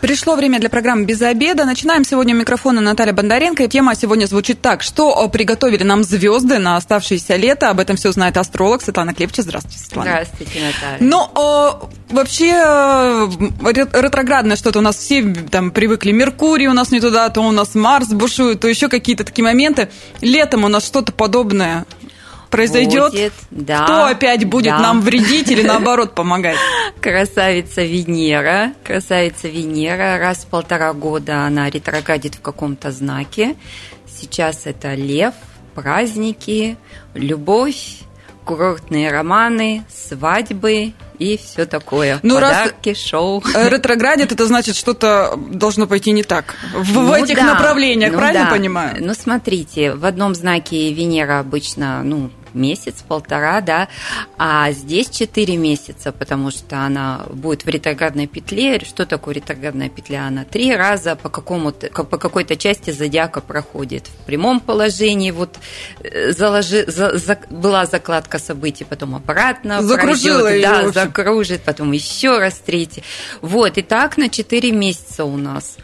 Пришло время для программы «Без обеда». Начинаем сегодня микрофона Наталья Бондаренко. И тема сегодня звучит так. Что приготовили нам звезды на оставшееся лето? Об этом все знает астролог Светлана Клепча. Здравствуйте, Светлана. Здравствуйте, Наталья. Ну, а, вообще, ретроградное что-то у нас все там привыкли. Меркурий у нас не туда, то у нас Марс бушует, то еще какие-то такие моменты. Летом у нас что-то подобное произойдет? Будет, да. Кто опять будет да. нам вредить или наоборот помогать? Красавица Венера. Красавица Венера. Раз в полтора года она ретроградит в каком-то знаке. Сейчас это лев, праздники, любовь, курортные романы, свадьбы и все такое. Ну, Подарки, раз шоу. Ретроградит, это значит, что-то должно пойти не так. В, ну, в этих да. направлениях, ну, правильно да. понимаю? Ну, смотрите, в одном знаке Венера обычно, ну, месяц, полтора, да, а здесь 4 месяца, потому что она будет в ретроградной петле. Что такое ретроградная петля? Она три раза по, какому-то, по какой-то части зодиака проходит. В прямом положении вот э, заложи, за, за, была закладка событий, потом обратно Закружила пройдет, да, закружит, потом еще раз третий. Вот, и так на 4 месяца у нас.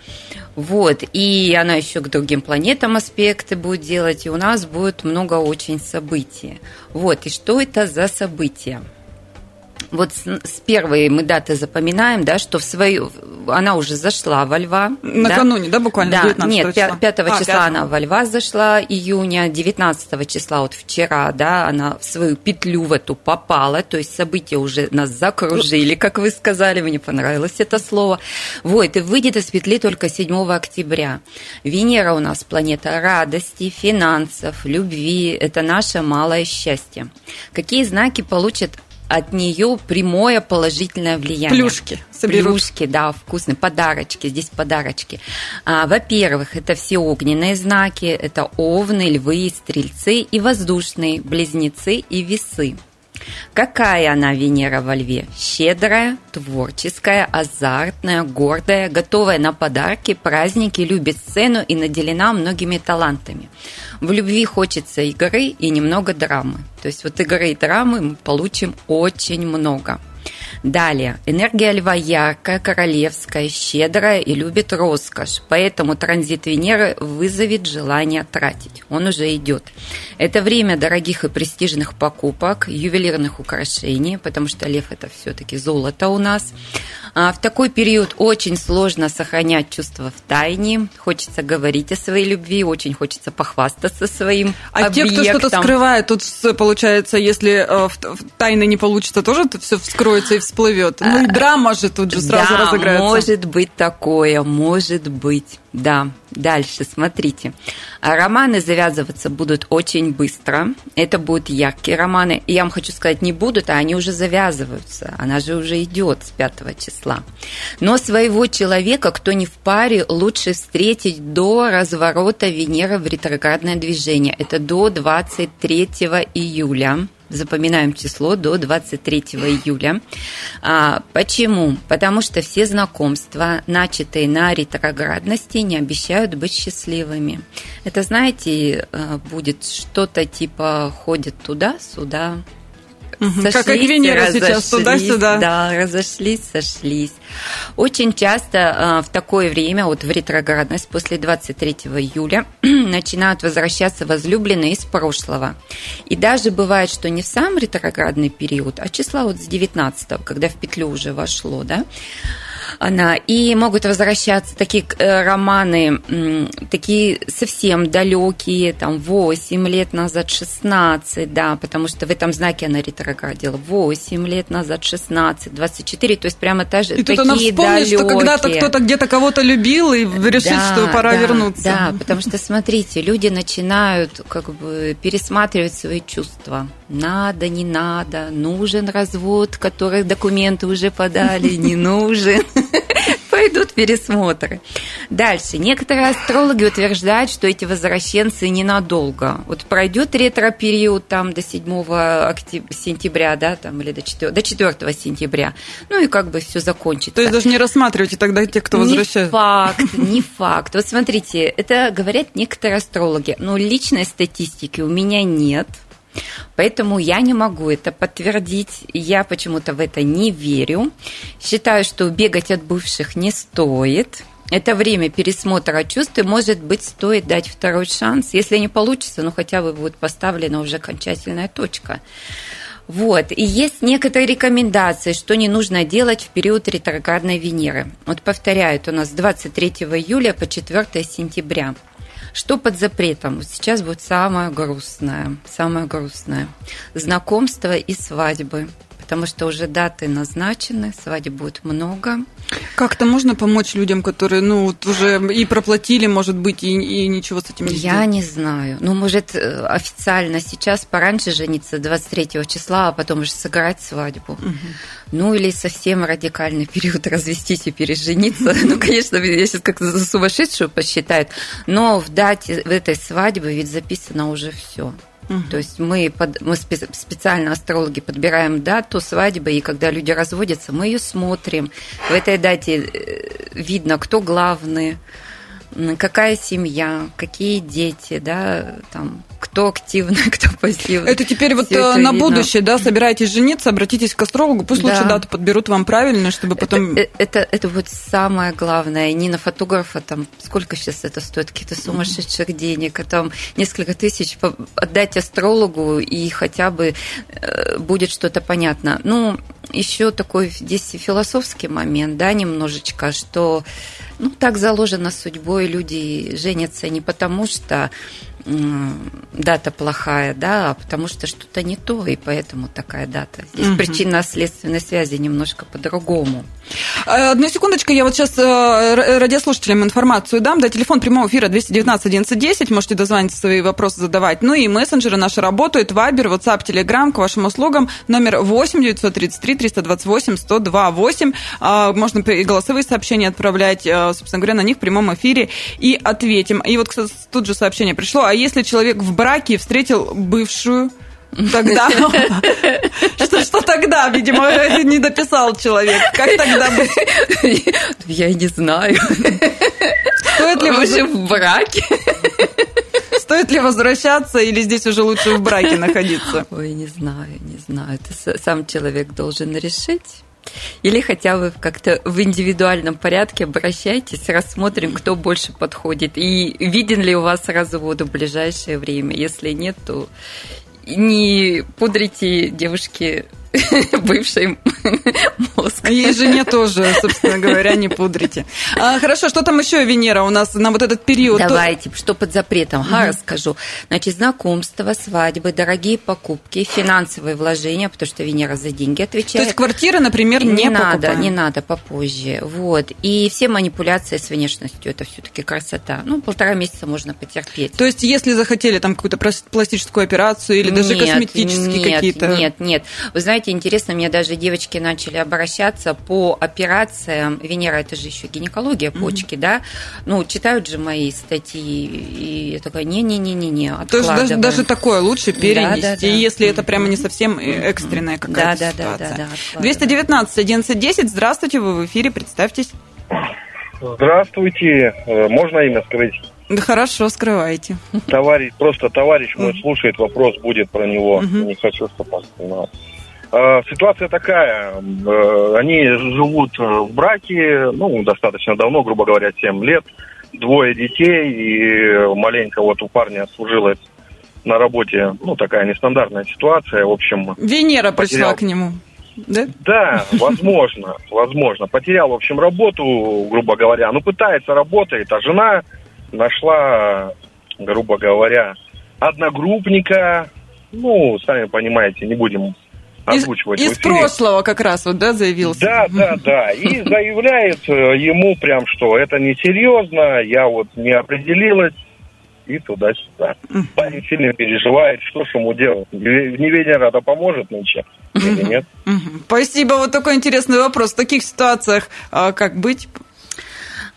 Вот, и она еще к другим планетам аспекты будет делать, и у нас будет много очень событий. Вот, и что это за события? Вот с, с первой мы даты запоминаем, да, что в свою она уже зашла во Льва. Накануне, да, да буквально да, 19 Нет, числа? 5 а, числа 5. она во Льва зашла, июня, 19 числа, вот вчера, да, она в свою петлю в эту попала, то есть события уже нас закружили, как вы сказали, мне понравилось это слово. Вот, и выйдет из петли только 7 октября. Венера у нас планета радости, финансов, любви, это наше малое счастье. Какие знаки получат от нее прямое положительное влияние. Плюшки соберут. Плюшки, да, вкусные, подарочки, здесь подарочки. А, во-первых, это все огненные знаки, это овны, львы, стрельцы и воздушные, близнецы и весы. Какая она Венера во Льве? Щедрая, творческая, азартная, гордая, готовая на подарки, праздники, любит сцену и наделена многими талантами. В любви хочется игры и немного драмы. То есть вот игры и драмы мы получим очень много. Далее. Энергия льва яркая, королевская, щедрая и любит роскошь. Поэтому транзит Венеры вызовет желание тратить. Он уже идет. Это время дорогих и престижных покупок, ювелирных украшений, потому что лев это все-таки золото у нас. А в такой период очень сложно сохранять чувства в тайне. Хочется говорить о своей любви, очень хочется похвастаться своим А объектом. те, кто что-то скрывает, тут получается, если э, в тайны не получится, тоже тут все вскроется и всплывет. Ну и драма же тут же сразу да, разыграется. может быть такое, может быть. Да, дальше, смотрите. Романы завязываться будут очень быстро. Это будут яркие романы. И я вам хочу сказать, не будут, а они уже завязываются. Она же уже идет с 5 числа. Но своего человека, кто не в паре, лучше встретить до разворота Венеры в ретроградное движение. Это до 23 июля запоминаем число до 23 июля. А, почему? Потому что все знакомства, начатые на ретроградности, не обещают быть счастливыми. Это, знаете, э, будет что-то типа ходит туда-сюда, Сошлись, как и Венера сейчас туда-сюда. Да, разошлись, сошлись. Очень часто э, в такое время, вот в ретроградность, после 23 июля, начинают возвращаться возлюбленные из прошлого. И даже бывает, что не в сам ретроградный период, а числа вот с 19 когда в петлю уже вошло, да, она. И могут возвращаться такие э, романы, такие совсем далекие, там 8 лет назад, 16, да, потому что в этом знаке она ретроградила 8 лет назад, 16, 24, то есть прямо та же, и такие тут она вспомнит, далекие. что когда-то кто-то где-то кого-то любил и решит, да, что пора да, вернуться. Да, потому что, смотрите, люди начинают как бы пересматривать свои чувства. Надо, не надо, нужен развод, который документы уже подали, не нужен. Пойдут пересмотры. Дальше. Некоторые астрологи утверждают, что эти возвращенцы ненадолго. Вот пройдет ретро-период там до 7 сентября, да, там, или до 4, до 4 сентября. Ну и как бы все закончится. То есть даже не рассматривайте тогда тех, кто возвращается? Не факт, не факт. Вот смотрите, это говорят некоторые астрологи. Но личной статистики у меня нет. Поэтому я не могу это подтвердить. Я почему-то в это не верю. Считаю, что бегать от бывших не стоит. Это время пересмотра чувств, и, может быть, стоит дать второй шанс. Если не получится, ну хотя бы будет поставлена уже окончательная точка. Вот. И есть некоторые рекомендации, что не нужно делать в период ретроградной Венеры. Вот повторяют у нас с 23 июля по 4 сентября. Что под запретом? Вот сейчас будет самое грустное, самое грустное. Знакомство и свадьбы потому что уже даты назначены, свадеб будет много. Как-то можно помочь людям, которые, ну, вот уже и проплатили, может быть, и, и ничего с этим не Я сделать? не знаю. Ну, может, э, официально сейчас пораньше жениться 23 числа, а потом уже сыграть свадьбу. Угу. Ну, или совсем радикальный период развестись и пережениться. Ну, конечно, я сейчас как-то за сумасшедшую посчитают, но в дате в этой свадьбы ведь записано уже все. Угу. То есть мы, под, мы специально астрологи подбираем дату свадьбы, и когда люди разводятся, мы ее смотрим. В этой дате э, видно, кто главный, какая семья, какие дети, да, там, кто активно, кто пассивно. Это теперь вот это э, на видно. будущее, да, собираетесь жениться, обратитесь к астрологу, пусть да. лучше дату подберут вам правильно, чтобы потом... Это, это, это вот самое главное, не на фотографа, там, сколько сейчас это стоит, каких-то сумасшедших денег, а там несколько тысяч отдать астрологу, и хотя бы э, будет что-то понятно. Ну, еще такой здесь философский момент, да, немножечко, что ну, так заложено судьбой, люди женятся не потому, что дата плохая, да, а потому что что-то не то, и поэтому такая дата. Здесь угу. причинно-следственной связи немножко по-другому. Э, одну секундочку, я вот сейчас э, радиослушателям информацию дам. Да, телефон прямого эфира 219 1110, можете дозвониться, свои вопросы задавать. Ну и мессенджеры наши работают, Вайбер, WhatsApp, Telegram, к вашим услугам, номер 8 933 328 102 8. Можно и голосовые сообщения отправлять, э, собственно говоря, на них в прямом эфире и ответим. И вот кстати, тут же сообщение пришло, а если человек в браке встретил бывшую, Тогда что, что тогда, видимо, не дописал человек. Как тогда быть? Я не знаю. Стоит ли уже в браке? Стоит ли возвращаться или здесь уже лучше в браке находиться? Ой, не знаю, не знаю. Это сам человек должен решить. Или хотя бы как-то в индивидуальном порядке обращайтесь, рассмотрим, кто больше подходит. И виден ли у вас развод в ближайшее время. Если нет, то не пудрите девушки бывший мозг. Ей жене тоже, собственно говоря, не пудрите. А, хорошо, что там еще, Венера, у нас на вот этот период? Давайте, что под запретом, угу. ага, расскажу. Значит, знакомство, свадьбы, дорогие покупки, финансовые вложения, потому что Венера за деньги отвечает. То есть квартиры, например, не, не надо, покупаем. не надо попозже. Вот. И все манипуляции с внешностью, это все-таки красота. Ну, полтора месяца можно потерпеть. То есть, если захотели там какую-то пластическую операцию или даже нет, косметические какие-то... Нет, нет. Вы знаете, интересно, мне даже девочки начали обращаться по операциям. Венера, это же еще гинекология почки, mm-hmm. да? Ну, читают же мои статьи, и я такая, не-не-не-не-не, То есть даже, даже такое лучше перенести, да, да, да. если это прямо не совсем экстренная какая-то да, ситуация. Да, да, да, 219 1110, здравствуйте, вы в эфире, представьтесь. Здравствуйте, э, можно имя скрыть? Да хорошо, скрывайте. Товарищ, просто товарищ мой слушает, вопрос будет про него. Не хочу, чтобы он снимал. Э, ситуация такая, э, они живут в браке, ну, достаточно давно, грубо говоря, 7 лет, двое детей, и маленько вот у парня служилась на работе, ну, такая нестандартная ситуация, в общем... Венера пришла потерял... к нему, да? Да, возможно, возможно. Потерял, в общем, работу, грубо говоря, ну, пытается, работает, а жена нашла, грубо говоря, одногруппника, ну, сами понимаете, не будем озвучивать Из, из прошлого как раз вот, да, заявился? Да, да, да. И заявляет э, ему прям, что это несерьезно, я вот не определилась, и туда-сюда. Парень сильно переживает, что ж ему делать? Неведение это поможет нынче или нет? Спасибо. Вот такой интересный вопрос. В таких ситуациях а, как быть?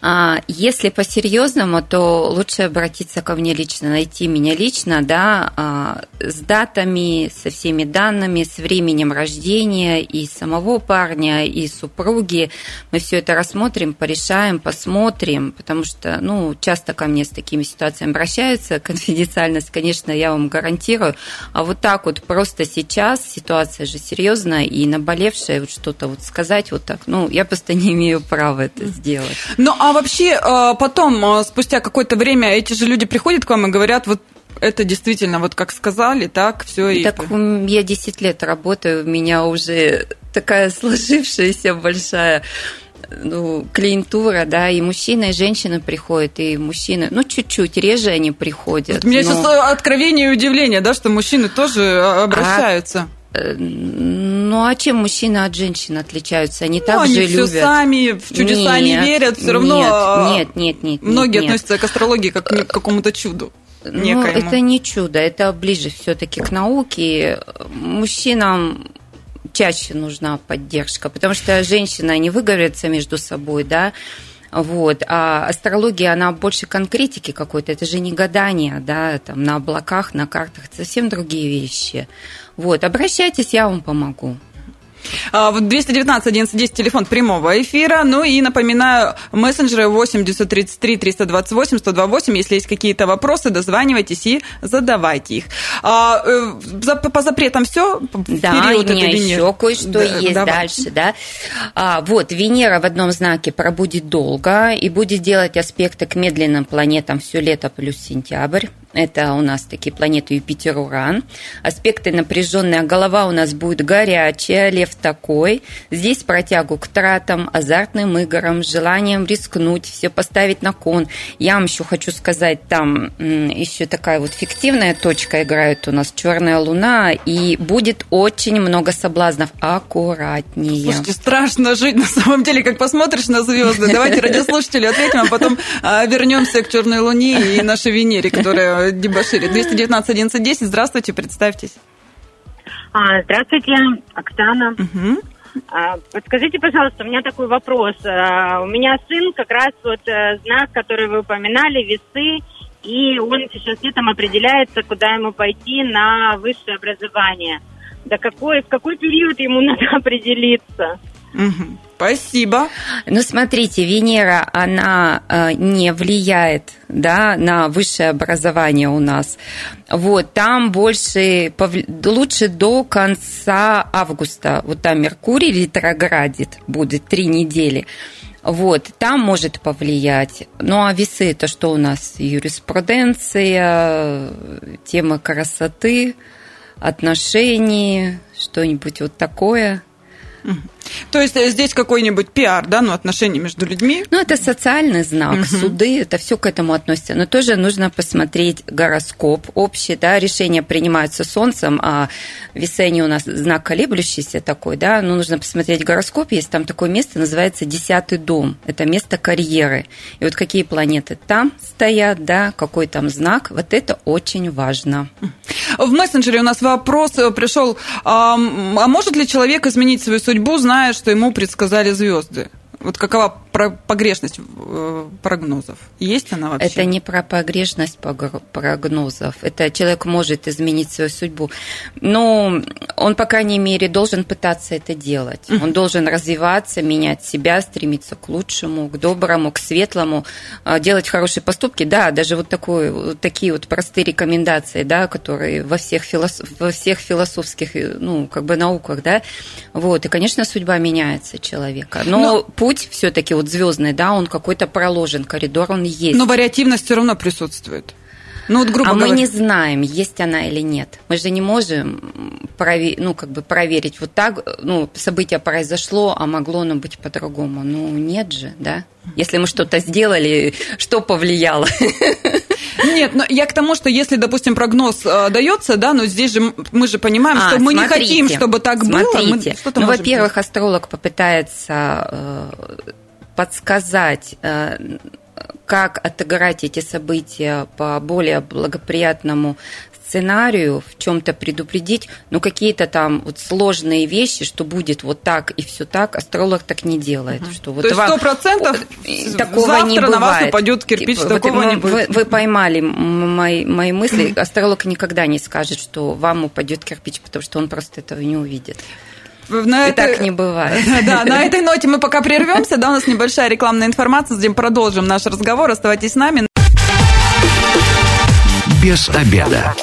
А, если по-серьезному, то лучше обратиться ко мне лично, найти меня лично, да, а, с датами, со всеми данными, с временем рождения и самого парня, и супруги. Мы все это рассмотрим, порешаем, посмотрим, потому что, ну, часто ко мне с такими ситуациями обращаются. Конфиденциальность, конечно, я вам гарантирую. А вот так вот просто сейчас ситуация же серьезная и наболевшая, вот что-то вот сказать вот так, ну, я просто не имею права это сделать. Ну, а вообще э, потом, э, спустя какое-то время, эти же люди приходят к вам и говорят, вот это действительно, вот как сказали, так все. Так и... я 10 лет работаю, у меня уже такая сложившаяся большая ну, клиентура, да, и мужчина, и женщина приходят, и мужчины, ну, чуть-чуть, реже они приходят. Вот у меня но... сейчас откровение и удивление, да, что мужчины тоже а, обращаются. А, ну, а чем мужчины от женщин отличаются? Они ну, также они любят. все сами в чудеса нет, не верят, все равно нет, нет, нет, многие нет, относятся к астрологии как к какому-то чуду. Ну, это не чудо, это ближе все-таки к науке. Мужчинам чаще нужна поддержка, потому что женщина не выговорится между собой, да, вот. А астрология, она больше конкретики какой-то. Это же не гадание, да, там на облаках, на картах. Это совсем другие вещи. Вот. Обращайтесь, я вам помогу. 219 1110 телефон прямого эфира. Ну и напоминаю, мессенджеры 8 933 328 128. Если есть какие-то вопросы, дозванивайтесь и задавайте их. А, э, по запретам все? Да, у меня еще кое-что да, есть давай. дальше. Да? А, вот, Венера в одном знаке пробудет долго и будет делать аспекты к медленным планетам все лето плюс сентябрь. Это у нас такие планеты Юпитер, Уран. Аспекты напряженная голова у нас будет горячая, лев такой. Здесь протягу к тратам, азартным играм, желанием рискнуть, все поставить на кон. Я вам еще хочу сказать, там еще такая вот фиктивная точка играет у нас черная луна, и будет очень много соблазнов. Аккуратнее. Слушайте, страшно жить на самом деле, как посмотришь на звезды. Давайте радиослушатели ответим, а потом а, вернемся к черной луне и нашей Венере, которая дебоширит. 219 11 здравствуйте, представьтесь. А, здравствуйте, Оксана. Угу. Подскажите, пожалуйста, у меня такой вопрос. А, у меня сын как раз вот а, знак, который вы упоминали, весы, и он сейчас летом определяется, куда ему пойти на высшее образование. Да какой, в какой период ему надо определиться? Угу. Спасибо. Ну, смотрите, Венера, она э, не влияет да, на высшее образование у нас. Вот, там больше, лучше до конца августа. Вот там Меркурий ретроградит, будет три недели. Вот, там может повлиять. Ну, а весы, это что у нас? Юриспруденция, тема красоты, отношений, что-нибудь вот такое – то есть э, здесь какой-нибудь пиар, да, ну, отношения между людьми? Ну, это социальный знак, угу. суды, это все к этому относится. Но тоже нужно посмотреть гороскоп общий, да, решения принимаются Солнцем, а весы они у нас знак колеблющийся такой, да, но нужно посмотреть гороскоп, есть там такое место, называется десятый дом, это место карьеры. И вот какие планеты там стоят, да, какой там знак, вот это очень важно. В мессенджере у нас вопрос э, пришел, а может ли человек изменить свою судьбу, зная, что ему предсказали звезды? Вот какова погрешность э, прогнозов? Есть она вообще? Это не про погрешность прогнозов. Это человек может изменить свою судьбу. Но он, по крайней мере, должен пытаться это делать. Он должен развиваться, менять себя, стремиться к лучшему, к доброму, к светлому, а, делать хорошие поступки. Да, даже вот, такой, вот такие вот простые рекомендации, да, которые во всех, философ, во всех философских ну, как бы науках, да. Вот. И, конечно, судьба меняется человека. Но, Но... путь все-таки вот звездный, да, он какой-то проложен, коридор он есть. Но вариативность все равно присутствует. Ну, вот, грубо а говоря. мы не знаем, есть она или нет. Мы же не можем провер... ну, как бы проверить. Вот так ну, событие произошло, а могло оно быть по-другому. Ну, нет же, да? Если мы что-то сделали, что повлияло? Нет, но я к тому, что если, допустим, прогноз э, дается, да, но здесь же мы же понимаем, а, что мы смотрите, не хотим, чтобы так смотрите. было. Мы, ну, во-первых, астролог попытается э, подсказать, э, как отыграть эти события по более благоприятному сценарию, в чем-то предупредить, но какие-то там вот сложные вещи, что будет вот так и все так, астролог так не делает. Угу. Что вот То есть сто процентов такого завтра не бывает. на вас упадет кирпич, типа, такого вот, не будет. Вы, вы поймали мои, мои мысли. Астролог никогда не скажет, что вам упадет кирпич, потому что он просто этого не увидит. На и этой... так не бывает. Да, на этой ноте мы пока прервемся. Да, у нас небольшая рекламная информация, затем продолжим наш разговор. Оставайтесь с нами. Без обеда.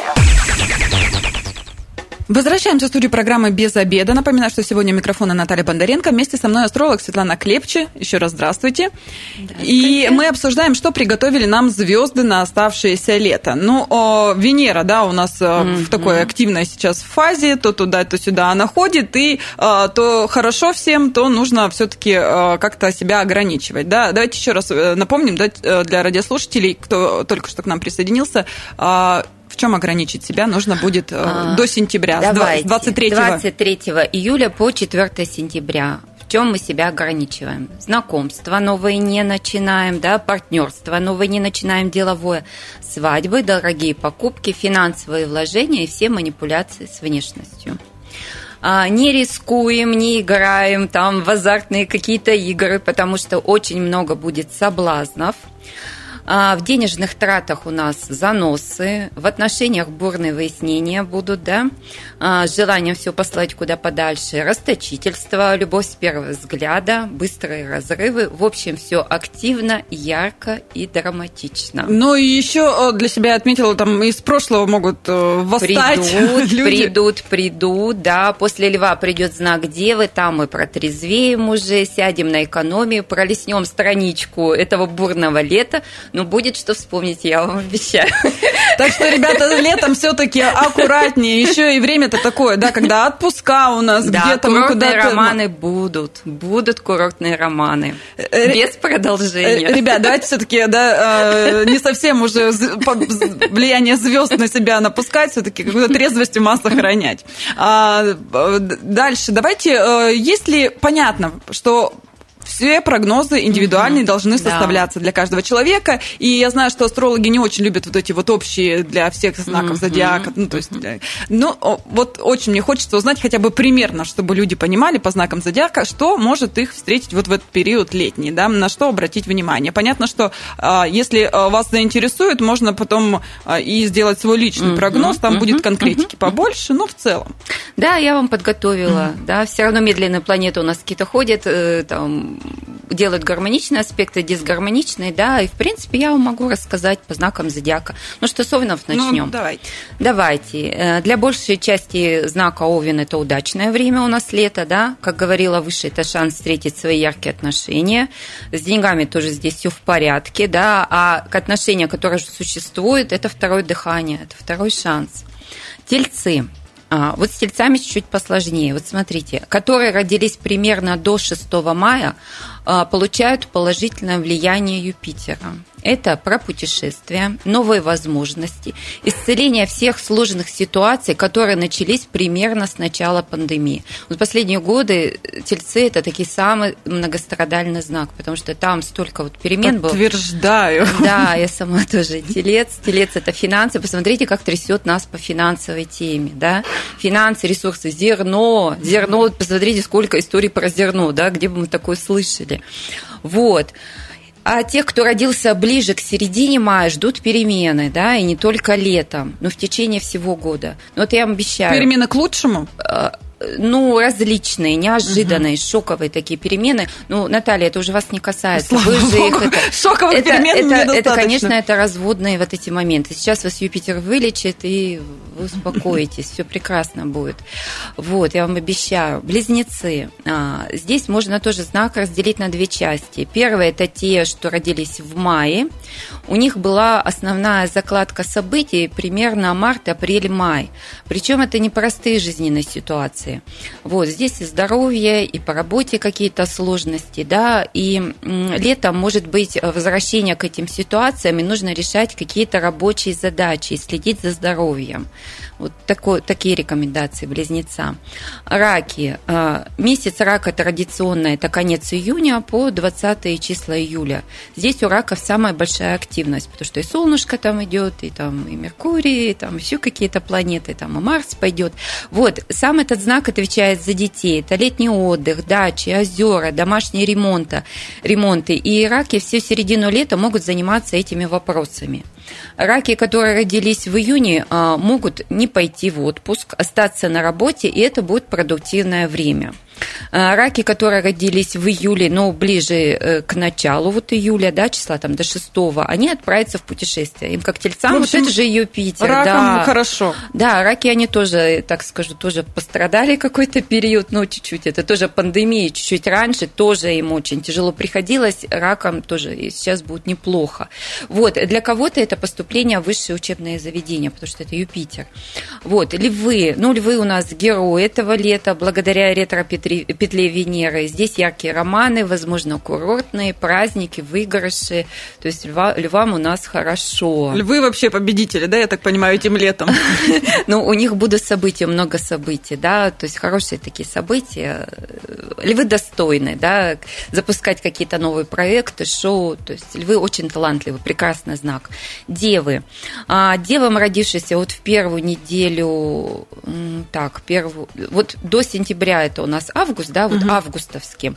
Возвращаемся в студию программы «Без обеда». Напоминаю, что сегодня у микрофона Наталья Бондаренко. Вместе со мной астролог Светлана Клепче. Еще раз здравствуйте. здравствуйте. И мы обсуждаем, что приготовили нам звезды на оставшееся лето. Ну, о, Венера, да, у нас mm-hmm. в такой активной сейчас фазе. То туда, то сюда она ходит. И а, то хорошо всем, то нужно все-таки а, как-то себя ограничивать. Да? Давайте еще раз э, напомним да, э, для радиослушателей, кто только что к нам присоединился, а, в чем ограничить себя нужно будет э, а, до сентября, давайте, 23, 23 июля по 4 сентября. В чем мы себя ограничиваем? Знакомства новые не начинаем, да, партнерство новые не начинаем, деловое, свадьбы, дорогие покупки, финансовые вложения и все манипуляции с внешностью а, не рискуем, не играем там в азартные какие-то игры, потому что очень много будет соблазнов. А, в денежных тратах у нас заносы, в отношениях бурные выяснения будут, да, а, с желанием все послать куда подальше, расточительство, любовь с первого взгляда, быстрые разрывы. В общем, все активно, ярко и драматично. Ну и еще для себя отметила, там из прошлого могут э, восстать придут, люди. Придут, придут, да. После льва придет знак Девы, там мы протрезвеем уже, сядем на экономию, пролеснем страничку этого бурного лета, но будет что вспомнить, я вам обещаю. Так что, ребята, летом все-таки аккуратнее. Еще и время-то такое, да, когда отпуска у нас да, где-то мы куда-то. романы будут. Будут курортные романы. Э, Без продолжения. Э, ребят, давайте все-таки, да, э, не совсем уже влияние звезд на себя напускать, все-таки какую-то трезвость ума сохранять. А, дальше, давайте, если понятно, что все прогнозы индивидуальные mm-hmm. должны составляться да. для каждого человека. И я знаю, что астрологи не очень любят вот эти вот общие для всех знаков mm-hmm. зодиака. Ну, то есть, ну, вот очень мне хочется узнать хотя бы примерно, чтобы люди понимали по знакам зодиака, что может их встретить вот в этот период летний, да, на что обратить внимание. Понятно, что а, если а, вас заинтересует, можно потом а, и сделать свой личный mm-hmm. прогноз, там mm-hmm. будет конкретики побольше, но в целом. Да, я вам подготовила, да, все равно медленные планеты у нас какие-то ходят, э, там делают гармоничные аспекты, дисгармоничные, да, и, в принципе, я вам могу рассказать по знакам зодиака. Ну что, с Овнов начнем? Ну, давайте. Давайте. Э, для большей части знака Овен это удачное время у нас лето, да, как говорила выше, это шанс встретить свои яркие отношения. С деньгами тоже здесь все в порядке, да, а к отношениям, которые существуют, это второе дыхание, это второй шанс. Тельцы. А, вот с тельцами чуть-чуть посложнее. Вот смотрите, которые родились примерно до 6 мая, получают положительное влияние Юпитера. Это про путешествия, новые возможности, исцеление всех сложных ситуаций, которые начались примерно с начала пандемии. Вот последние годы тельцы – это такой самый многострадальный знак, потому что там столько вот перемен было. Подтверждаю. Да, я сама тоже телец. Телец – это финансы. Посмотрите, как трясет нас по финансовой теме. Да? Финансы, ресурсы, зерно. Зерно, посмотрите, сколько историй про зерно, да, где бы мы такое слышали. Вот. А тех, кто родился ближе к середине мая, ждут перемены, да, и не только летом, но в течение всего года. Но вот я вам обещаю. Перемены к лучшему? Ну, различные, неожиданные, угу. шоковые такие перемены. Ну, Наталья, это уже вас не касается. Слава Вы же их это, Шоковых это, перемен это, это, конечно, это разводные вот эти моменты. Сейчас вас Юпитер вылечит, и вы успокоитесь, все прекрасно будет. Вот, я вам обещаю. Близнецы. А, здесь можно тоже знак разделить на две части. Первое – это те, что родились в мае. У них была основная закладка событий примерно март, апрель, май. Причем это непростые жизненные ситуации весны. Вот здесь и здоровье, и по работе какие-то сложности, да, и летом может быть возвращение к этим ситуациям, и нужно решать какие-то рабочие задачи и следить за здоровьем. Вот такой, такие рекомендации близнецам. Раки. А, месяц рака традиционно это конец июня по 20 числа июля. Здесь у раков самая большая активность, потому что и солнышко там идет, и там и Меркурий, и там еще какие-то планеты, там и Марс пойдет. Вот, сам этот знак отвечает за детей. Это летний отдых, дачи, озера, домашние ремонта, ремонты. И раки всю середину лета могут заниматься этими вопросами. Раки, которые родились в июне, а, могут не пойти в отпуск, остаться на работе, и это будет продуктивное время. А, раки, которые родились в июле, но ближе э, к началу вот июля, да, числа там до 6, они отправятся в путешествие. Им как тельцам, общем, вот это же Юпитер. Ракам да. хорошо. Да, раки, они тоже, так скажу, тоже пострадали какой-то период, ну, чуть-чуть. Это тоже пандемия, чуть-чуть раньше, тоже им очень тяжело приходилось. Ракам тоже и сейчас будет неплохо. Вот, для кого-то это поступление в высшее учебное заведение, потому что это Юпитер. Вот, львы, ну, львы у нас герои этого лета, благодаря ретро петле Венеры. Здесь яркие романы, возможно, курортные, праздники, выигрыши. То есть льва, львам у нас хорошо. Львы вообще победители, да, я так понимаю, этим летом? Ну, у них будут события, много событий, да, то есть хорошие такие события. Львы достойны, да, запускать какие-то новые проекты, шоу. То есть львы очень талантливы, прекрасный знак. Девы. А, девам, родившиеся вот в первую неделю, так, первую, вот до сентября это у нас август, да, вот угу. августовским.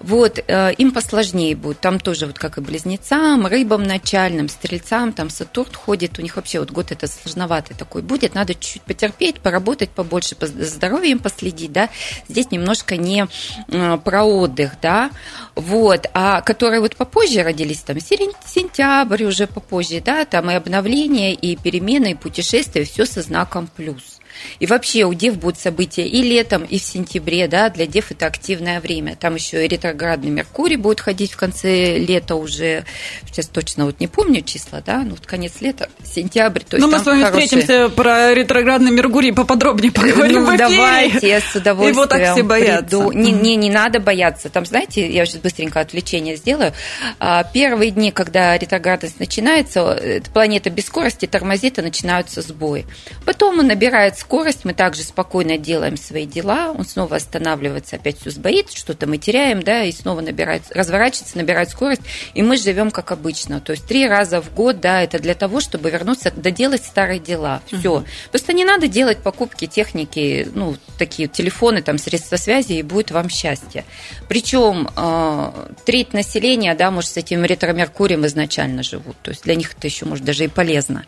Вот, э, им посложнее будет. Там тоже, вот как и близнецам, рыбам начальным, стрельцам, там Сатурн ходит, у них вообще вот год это сложноватый такой будет. Надо чуть-чуть потерпеть, поработать побольше, по здоровьем последить, да. Здесь немножко не э, про отдых, да. Вот, а которые вот попозже родились, там сентябрь уже попозже, да, там и обновления, и перемены, и путешествия, все со знаком плюс. И вообще у дев будут события и летом, и в сентябре, да, для дев это активное время. Там еще и ретроградный Меркурий будет ходить в конце лета уже, сейчас точно вот не помню числа, да, ну вот конец лета, сентябрь. То есть ну мы с вами хорошие... встретимся про ретроградный Меркурий поподробнее поговорим Ну давайте, я с удовольствием Его так все боятся. Приду. Не, не, не надо бояться. Там, знаете, я сейчас быстренько отвлечение сделаю. А, первые дни, когда ретроградность начинается, планета без скорости тормозит и начинаются сбои. Потом он набирает скорость скорость, мы также спокойно делаем свои дела, он снова останавливается, опять все сбоит, что-то мы теряем, да, и снова набирает, разворачивается, набирает скорость, и мы живем как обычно. То есть три раза в год, да, это для того, чтобы вернуться, доделать старые дела. Все. Угу. Просто не надо делать покупки техники, ну, такие телефоны, там, средства связи, и будет вам счастье. Причем э, треть населения, да, может, с этим ретро-меркурием изначально живут. То есть для них это еще, может, даже и полезно.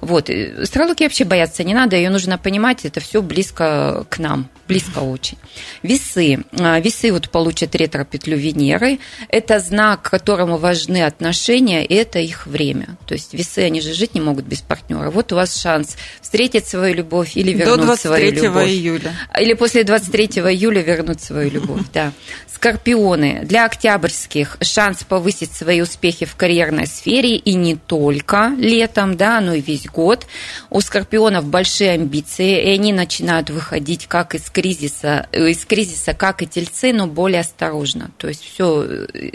Вот. Астрологии вообще бояться не надо, ее нужно понимать, это все близко к нам, близко очень. Весы. А, весы вот получат ретро-петлю Венеры. Это знак, которому важны отношения, и это их время. То есть весы, они же жить не могут без партнера. Вот у вас шанс встретить свою любовь или вернуть свою любовь. До 23 июля. Или после 23 июля вернуть свою любовь, да. Скорпионы. Для октябрьских шанс повысить свои успехи в карьерной сфере и не только летом, да, но и весь год. У скорпионов большие амбиции, и они начинают выходить как из кризиса, э, из кризиса, как и тельцы, но более осторожно. То есть все э,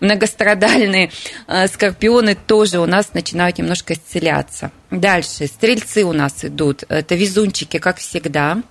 многострадальные э, скорпионы тоже у нас начинают немножко исцеляться. Дальше. Стрельцы у нас идут. Это везунчики, как всегда.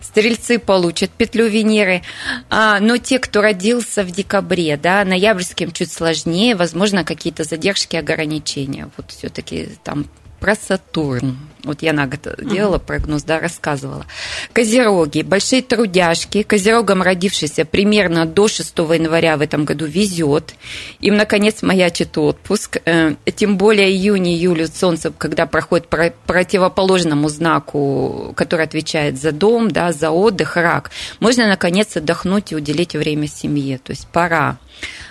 Стрельцы получат петлю Венеры. А, но те, кто родился в декабре, да, ноябрьским чуть сложнее, возможно, какие-то задержки, ограничения. Вот все-таки там про Сатурн. Вот я на год делала прогноз, да, рассказывала. Козероги, большие трудяшки. Козерогам родившиеся примерно до 6 января в этом году везет. Им, наконец, маячит отпуск. Э, тем более июнь-июль Солнце, когда проходит по противоположному знаку, который отвечает за дом, да, за отдых, рак, можно, наконец, отдохнуть и уделить время семье. То есть пора.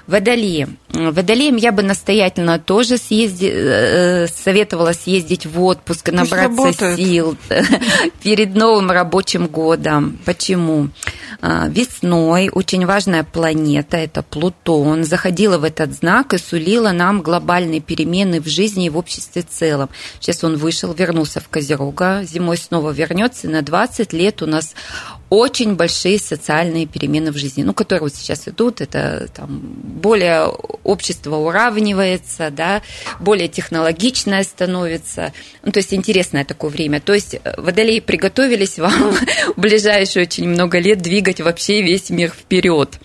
Водолеи. Водолеям я бы настоятельно тоже съезди, э, советовала съездить в отпуск, набраться сил перед новым рабочим годом. Почему? А, весной очень важная планета, это Плутон, заходила в этот знак и сулила нам глобальные перемены в жизни и в обществе целом. Сейчас он вышел, вернулся в Козерога, зимой снова вернется, и на 20 лет у нас очень большие социальные перемены в жизни, ну, которые вот сейчас идут, это там более общество уравнивается, да, более технологичное становится, ну, то есть интересное такое время. То есть э, водолеи приготовились вам в ближайшие очень много лет двигать вообще весь мир вперед.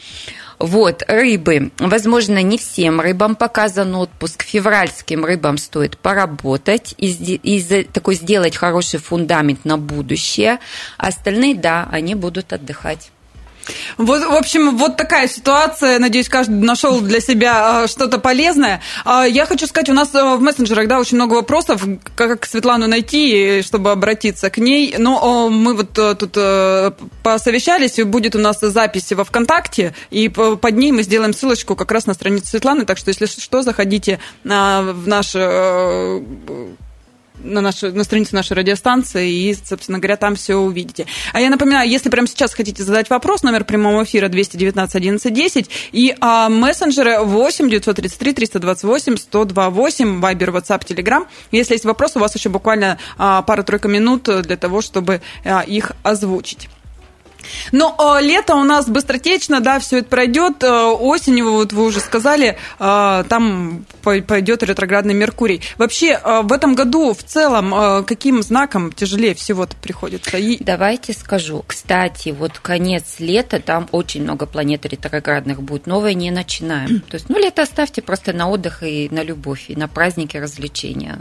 Вот, рыбы. Возможно, не всем рыбам показан отпуск. Февральским рыбам стоит поработать и, и такой сделать хороший фундамент на будущее. Остальные, да, они будут отдыхать. Вот, в общем, вот такая ситуация. Надеюсь, каждый нашел для себя а, что-то полезное. А, я хочу сказать, у нас а, в мессенджерах да, очень много вопросов, как Светлану найти, чтобы обратиться к ней. Но мы вот тут посовещались, и будет у нас запись во ВКонтакте, и под ней мы сделаем ссылочку как раз на страницу Светланы. Так что, если что, заходите в наш на, нашу, на странице нашей радиостанции и, собственно говоря, там все увидите. А я напоминаю, если прямо сейчас хотите задать вопрос, номер прямого эфира 219 11 10 и а, мессенджеры 8 933 328 1028, Вайбер, WhatsApp, Telegram. Если есть вопрос, у вас еще буквально а, пара-тройка минут для того, чтобы а, их озвучить. Но э, лето у нас быстротечно, да, все это пройдет. Э, осенью, вот вы уже сказали, э, там пойдет ретроградный Меркурий. Вообще, э, в этом году в целом каким знаком тяжелее всего-то приходится? И... Давайте скажу. Кстати, вот конец лета, там очень много планет ретроградных будет. Новое не начинаем. То есть, ну, лето оставьте просто на отдых и на любовь, и на праздники, развлечения.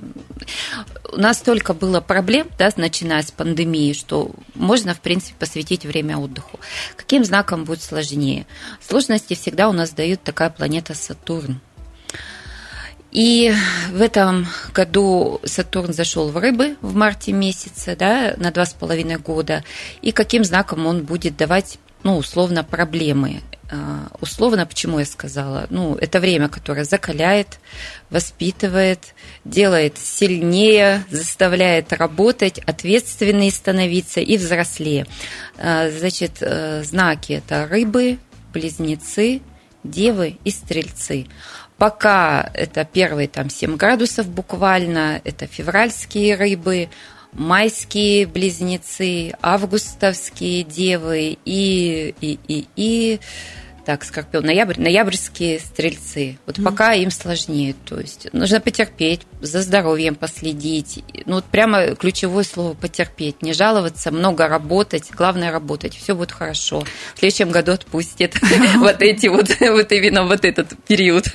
У нас столько было проблем, да, начиная с пандемии, что можно, в принципе, посвятить время время отдыху. Каким знаком будет сложнее? Сложности всегда у нас дают такая планета Сатурн. И в этом году Сатурн зашел в рыбы в марте месяце, да, на два с половиной года. И каким знаком он будет давать, ну, условно, проблемы условно, почему я сказала? Ну, это время, которое закаляет, воспитывает, делает сильнее, заставляет работать, ответственнее становиться и взрослее. А, значит, э, знаки – это рыбы, близнецы, девы и стрельцы. Пока это первые там 7 градусов буквально, это февральские рыбы, майские близнецы, августовские девы и, и, и, и так, Скорпион, ноябрь, ноябрьские стрельцы. Вот mm пока им сложнее. То есть нужно потерпеть, за здоровьем последить. Ну, вот прямо ключевое слово потерпеть. Не жаловаться, много работать. Главное работать. Все будет хорошо. В следующем году отпустит вот эти вот, вот именно вот этот период.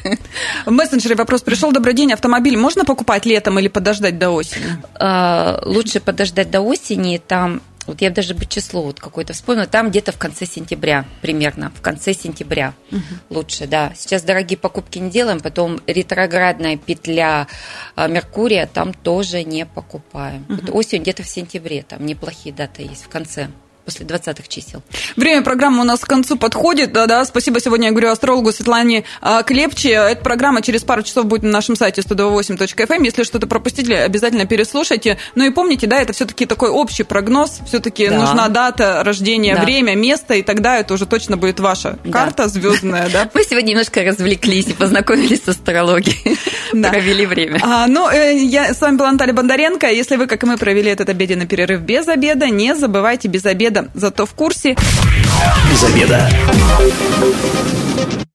В мессенджере вопрос пришел. Добрый день, автомобиль можно покупать летом или подождать до осени? А, лучше подождать до осени. Там вот я даже бы число вот какое-то вспомнила, там где-то в конце сентября примерно, в конце сентября угу. лучше, да. Сейчас дорогие покупки не делаем, потом ретроградная петля а, Меркурия там тоже не покупаем. Угу. Вот осень где-то в сентябре, там неплохие даты есть в конце после 20-х чисел. Время программы у нас к концу подходит. Да, да. Спасибо сегодня, я говорю, астрологу Светлане а, Клепче. Эта программа через пару часов будет на нашем сайте 128.fm. Эм. Если что-то пропустили, обязательно переслушайте. Ну и помните, да, это все-таки такой общий прогноз. Все-таки да. нужна дата рождения, да. время, место, и тогда это уже точно будет ваша да. карта звездная. Да? Мы сегодня немножко развлеклись и познакомились с астрологией. Да. Провели время. А, ну, э, я, с вами была Наталья Бондаренко. Если вы, как и мы, провели этот обеденный перерыв без обеда, не забывайте без обеда зато в курсе. Без обеда.